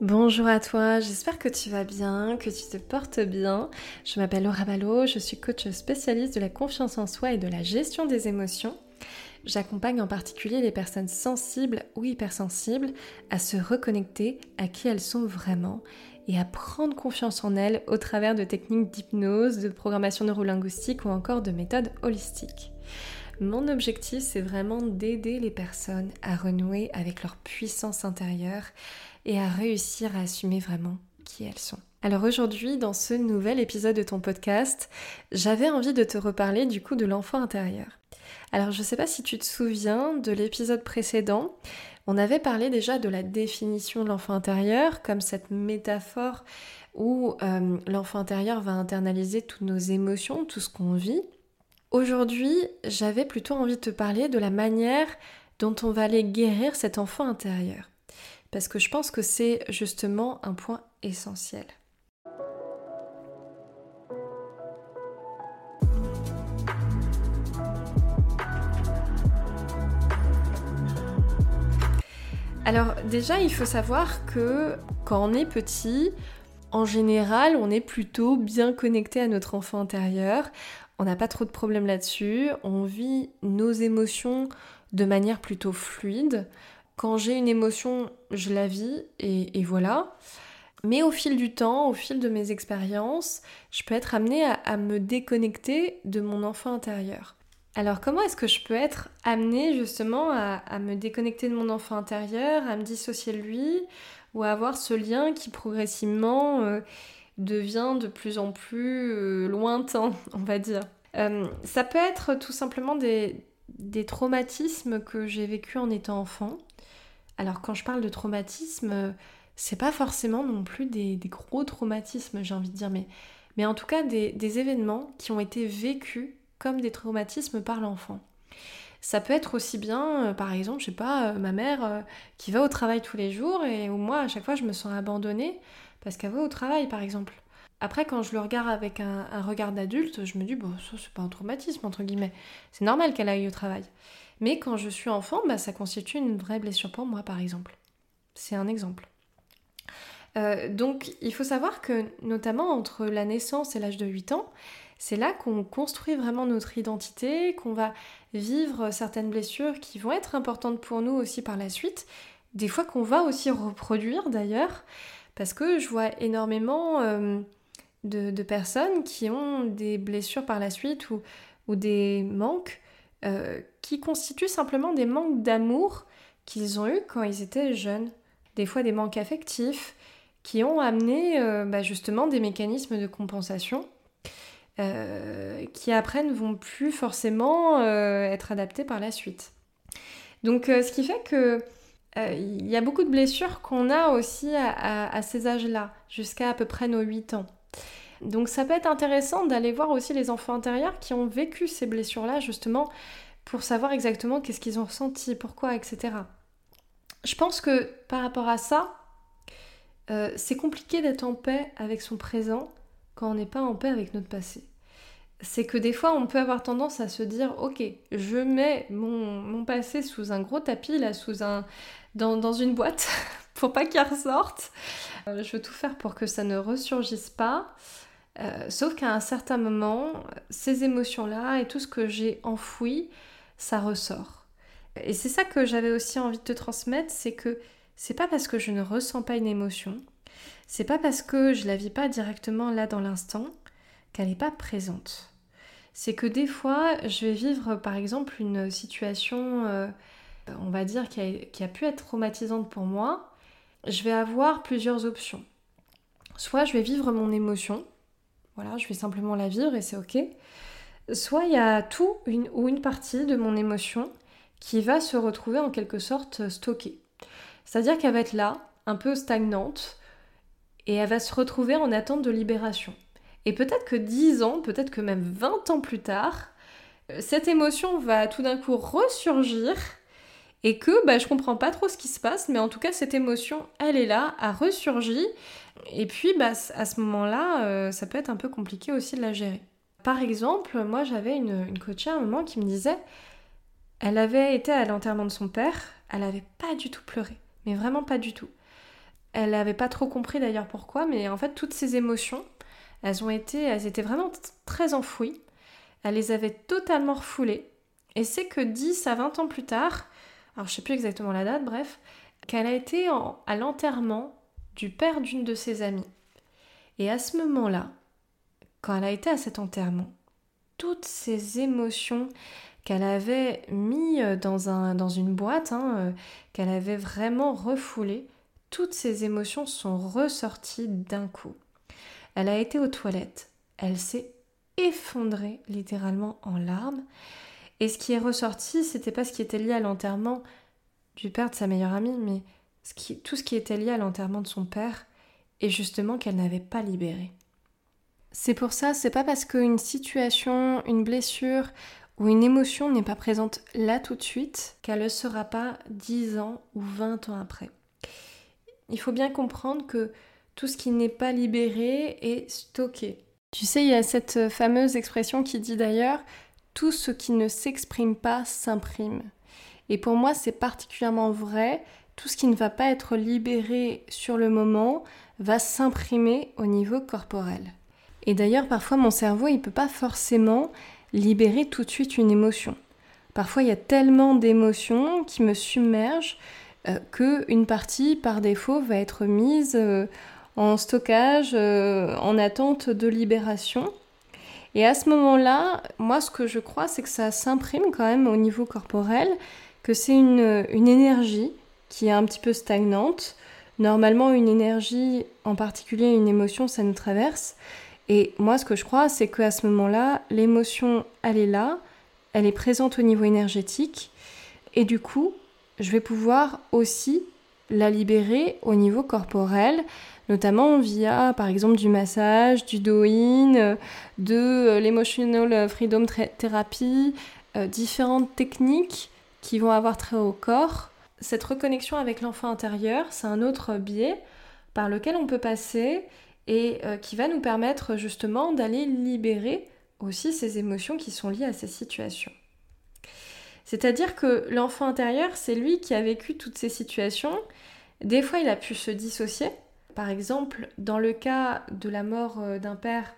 Bonjour à toi, j'espère que tu vas bien, que tu te portes bien. Je m'appelle Laura Ballot, je suis coach spécialiste de la confiance en soi et de la gestion des émotions. J'accompagne en particulier les personnes sensibles ou hypersensibles à se reconnecter à qui elles sont vraiment et à prendre confiance en elles au travers de techniques d'hypnose, de programmation neurolinguistique ou encore de méthodes holistiques. Mon objectif, c'est vraiment d'aider les personnes à renouer avec leur puissance intérieure et à réussir à assumer vraiment qui elles sont. Alors aujourd'hui, dans ce nouvel épisode de ton podcast, j'avais envie de te reparler du coup de l'enfant intérieur. Alors je ne sais pas si tu te souviens de l'épisode précédent, on avait parlé déjà de la définition de l'enfant intérieur comme cette métaphore où euh, l'enfant intérieur va internaliser toutes nos émotions, tout ce qu'on vit. Aujourd'hui, j'avais plutôt envie de te parler de la manière dont on va aller guérir cet enfant intérieur parce que je pense que c'est justement un point essentiel. Alors déjà, il faut savoir que quand on est petit, en général, on est plutôt bien connecté à notre enfant intérieur. On n'a pas trop de problèmes là-dessus. On vit nos émotions de manière plutôt fluide. Quand j'ai une émotion, je la vis et, voilà. Mais au fil du temps, au fil de mes expériences, je peux être amenée à, me déconnecter de mon enfant intérieur. Alors comment est-ce que je peux être amenée justement à, me déconnecter de mon enfant intérieur, à me dissocier de lui, ou à avoir ce lien qui progressivement euh, devient de plus en plus euh, lointain, on va dire. Euh, ça peut être tout simplement des, des traumatismes que j'ai vécus en étant enfant. Alors quand je parle de traumatisme, c'est pas forcément non plus des, gros traumatismes, j'ai envie de dire, mais, mais en tout cas des, événements qui ont été vécus comme des traumatismes par l'enfant. Ça peut être aussi bien, euh, par exemple, je sais pas, ma mère qui va au travail tous les jours et où moi, à chaque fois, je me sens abandonnée parce qu'elle va au travail, par exemple. Après, quand je le regarde avec un, un regard d'adulte, je me dis, bon, ça, c'est pas un traumatisme, entre guillemets. C'est normal qu'elle aille au travail. Mais quand je suis enfant, bah, ça constitue une vraie blessure pour moi, par exemple. C'est un exemple. Euh, donc il faut savoir que notamment entre la naissance et l'âge de 8 ans, c'est là qu'on construit vraiment notre identité, qu'on va vivre certaines blessures qui vont être importantes pour nous aussi par la suite, des fois qu'on va aussi reproduire d'ailleurs, parce que je vois énormément euh, de, personnes qui ont des blessures par la suite ou, des manques euh, qui constituent simplement des manques d'amour qu'ils ont eu quand ils étaient jeunes. Des fois des manques affectifs qui ont amené euh, bah, justement des mécanismes de compensation qui après ne vont plus forcément être adaptés par la suite. Donc ce qui fait que il y a beaucoup de blessures qu'on a aussi à, à ces âges-là, jusqu'à à peu près nos 8 ans. Donc ça peut être intéressant d'aller voir aussi les enfants intérieurs qui ont vécu ces blessures-là justement pour savoir exactement qu'est-ce qu'ils ont ressenti, pourquoi, etc. Je pense que par rapport à ça, euh, c'est compliqué d'être en paix avec son présent quand on n'est pas en paix avec notre passé. C'est que des fois, on peut avoir tendance à se dire, ok, je mets mon, passé sous un gros tapis, là, sous un, dans, une boîte, pour pas qu'il ressorte. Euh, je veux tout faire pour que ça ne ressurgisse pas. Euh, sauf qu'à un certain moment, ces émotions-là et tout ce que j'ai enfoui, ça ressort. Et c'est ça que j'avais aussi envie de te transmettre, c'est que c'est pas parce que je ne ressens pas une émotion, c'est pas parce que je la vis pas directement là dans l'instant qu'elle n'est pas présente. C'est que des fois, je vais vivre par exemple une situation, euh, on va dire, qui a, pu être traumatisante pour moi. Je vais avoir plusieurs options. Soit je vais vivre mon émotion, voilà, je vais simplement la vivre et c'est ok. Soit il y a tout une, ou une partie de mon émotion qui va se retrouver en quelque sorte stockée. C'est-à-dire qu'elle va être là, un peu stagnante, et elle va se retrouver en attente de libération. Et peut-être que 10 ans, peut-être que même 20 ans plus tard, euh, cette émotion va tout d'un coup ressurgir et que bah, je comprends pas trop ce qui se passe, mais en tout cas cette émotion, elle est là, a ressurgi, et puis bah, à ce moment-là, euh, ça peut être un peu compliqué aussi de la gérer. Par exemple, moi j'avais une, une à un moment qui me disait, elle avait été à l'enterrement de son père, elle avait pas du tout pleuré, mais vraiment pas du tout. Elle n'avait pas trop compris d'ailleurs pourquoi, mais en fait toutes ces émotions, elles ont été, elles étaient vraiment très enfouies. Elle les avait totalement refoulées. Et c'est que 10 à 20 ans plus tard, alors je sais plus exactement la date, bref, qu'elle a été à l'enterrement du père d'une de ses amies. Et à ce moment-là, quand elle a été à cet enterrement, toutes ces émotions qu'elle avait mis euh, dans, un, dans une boîte, hein, euh, qu'elle avait vraiment refoulées, toutes ces émotions sont ressorties d'un coup. Elle a été aux toilettes, elle s'est effondrée littéralement en larmes, et ce qui est ressorti, c'était pas ce qui était lié à l'enterrement du père de sa meilleure amie, mais tout ce qui était lié à l'enterrement de son père, et justement qu'elle n'avait pas libéré. C'est pour ça, c'est pas parce qu'une situation, une blessure ou une émotion n'est pas présente là tout de suite qu'elle ne sera pas 10 ans ou 20 ans après. Il faut bien comprendre que tout ce qui n'est pas libéré est stocké. Tu sais, il y a cette fameuse expression qui dit d'ailleurs tout ce qui ne s'exprime pas s'imprime. Et pour moi, c'est particulièrement vrai. Tout ce qui ne va pas être libéré sur le moment va s'imprimer au niveau corporel. Et d'ailleurs, parfois, mon cerveau, il peut pas forcément libérer tout de suite une émotion. Parfois, il y a tellement d'émotions qui me submergent euh, qu'une partie, par défaut, va être mise euh, en stockage, euh, en attente de libération. Et à ce moment-là, moi, ce que je crois, c'est que ça s'imprime quand même au niveau corporel, que c'est une, une énergie qui est un petit peu stagnante. Normalement, une énergie, en particulier une émotion, ça nous traverse. Et moi, ce que je crois, c'est qu'à ce moment-là, l'émotion, elle est là, elle est présente au niveau énergétique, et du coup, je vais pouvoir aussi la libérer au niveau corporel, notamment via par exemple du massage, du do-in, de euh, l'emotional freedom therapy, euh, différentes techniques qui vont avoir trait au corps. Cette reconnexion avec l'enfant intérieur, c'est un autre biais par lequel on peut passer et euh, qui va nous permettre justement d'aller libérer aussi ces émotions qui sont liées à ces situations. C'est-à-dire que l'enfant intérieur, c'est lui qui a vécu toutes ces situations. Des fois, il a pu se dissocier, par exemple, dans le cas de la mort euh, d'un père,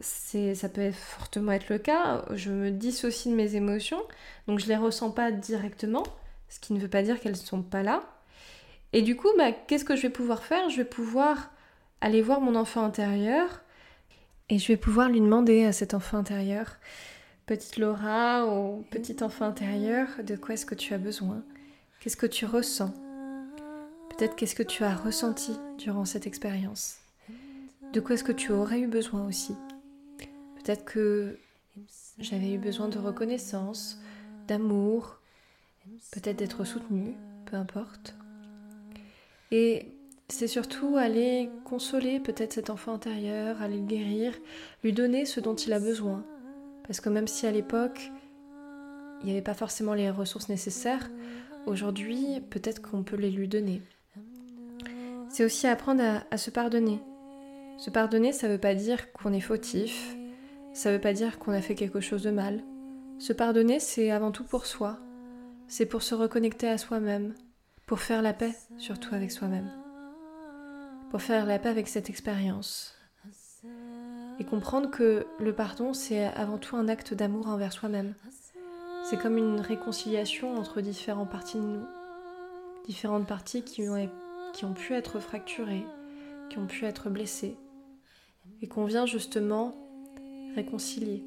ça peut fortement être le cas. Je me dissocie de mes émotions, donc je les ressens pas directement, ce qui ne veut pas dire qu'elles ne sont pas là. Et du coup, bah, qu'est-ce que je vais pouvoir faire? Je vais pouvoir aller voir mon enfant intérieur et je vais pouvoir lui demander à cet enfant intérieur, petite Laura ou petit enfant intérieur, de quoi est-ce que tu as besoin? Qu'est-ce que tu ressens? Peut-être qu'est-ce que tu as ressenti durant cette expérience? De quoi est-ce que tu aurais eu besoin aussi? Peut-être que j'avais eu besoin de reconnaissance, d'amour, peut-être d'être soutenue, peu importe. Et c'est surtout aller consoler peut-être cet enfant intérieur, aller le guérir, lui donner ce dont il a besoin. Parce que même si à l'époque, il n'y avait pas forcément les ressources nécessaires, aujourd'hui, peut-être qu'on peut les lui donner. C'est aussi apprendre à, se pardonner. Se pardonner, ça ne veut pas dire qu'on est fautif, ça ne veut pas dire qu'on a fait quelque chose de mal. Se pardonner, c'est avant tout pour soi. C'est pour se reconnecter à soi-même, pour faire la paix, surtout avec soi-même. Pour faire la paix avec cette expérience. Et comprendre que le pardon, c'est avant tout un acte d'amour envers soi-même. C'est comme une réconciliation entre différentes parties de nous. Différentes parties qui ont qui ont pu être fracturées, qui ont pu être blessées, et qu'on vient justement réconcilier.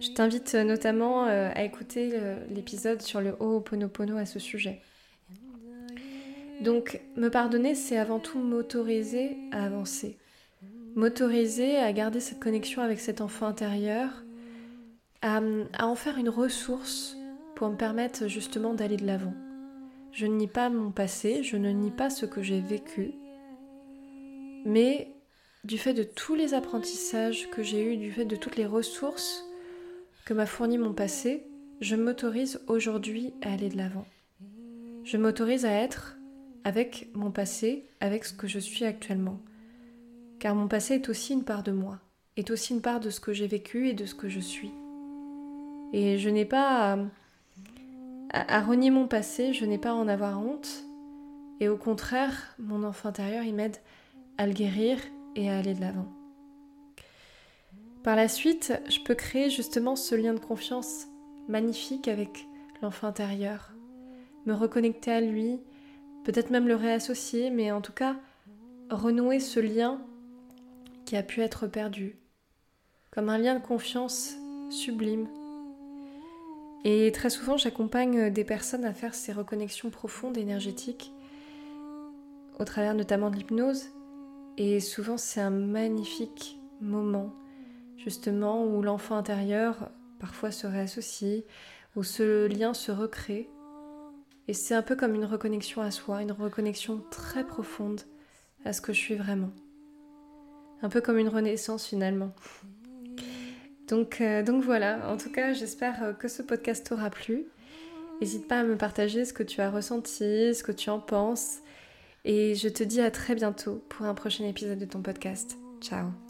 Je t'invite notamment euh, à écouter euh, l'épisode sur le Ho'oponopono à ce sujet. Donc, me pardonner, c'est avant tout m'autoriser à avancer, m'autoriser à garder cette connexion avec cet enfant intérieur, à en faire une ressource pour me permettre justement d'aller de l'avant. Je ne nie pas mon passé, je ne nie pas ce que j'ai vécu, mais du fait de tous les apprentissages que j'ai eus, du fait de toutes les ressources que m'a fourni mon passé, je m'autorise aujourd'hui à aller de l'avant. Je m'autorise à être avec mon passé, avec ce que je suis actuellement. Car mon passé est aussi une part de moi, est aussi une part de ce que j'ai vécu et de ce que je suis. Et je n'ai pas à, renier mon passé, je n'ai pas à en avoir honte. Et au contraire, mon enfant intérieur, il m'aide à le guérir et à aller de l'avant. Par la suite, je peux créer justement ce lien de confiance magnifique avec l'enfant intérieur, me reconnecter à lui, peut-être même le réassocier, mais en tout cas renouer ce lien qui a pu être perdu, comme un lien de confiance sublime. Et très souvent, j'accompagne des personnes à faire ces reconnexions profondes, énergétiques, au travers notamment de l'hypnose. Et souvent, c'est un magnifique moment, justement, où l'enfant intérieur parfois se réassocie, où ce lien se recrée. Et c'est un peu comme une reconnexion à soi, une reconnexion très profonde à ce que je suis vraiment. Un peu comme une renaissance finalement. Donc, euh, donc voilà, en tout cas j'espère que ce podcast t'aura plu. N'hésite pas à me partager ce que tu as ressenti, ce que tu en penses. Et je te dis à très bientôt pour un prochain épisode de ton podcast. Ciao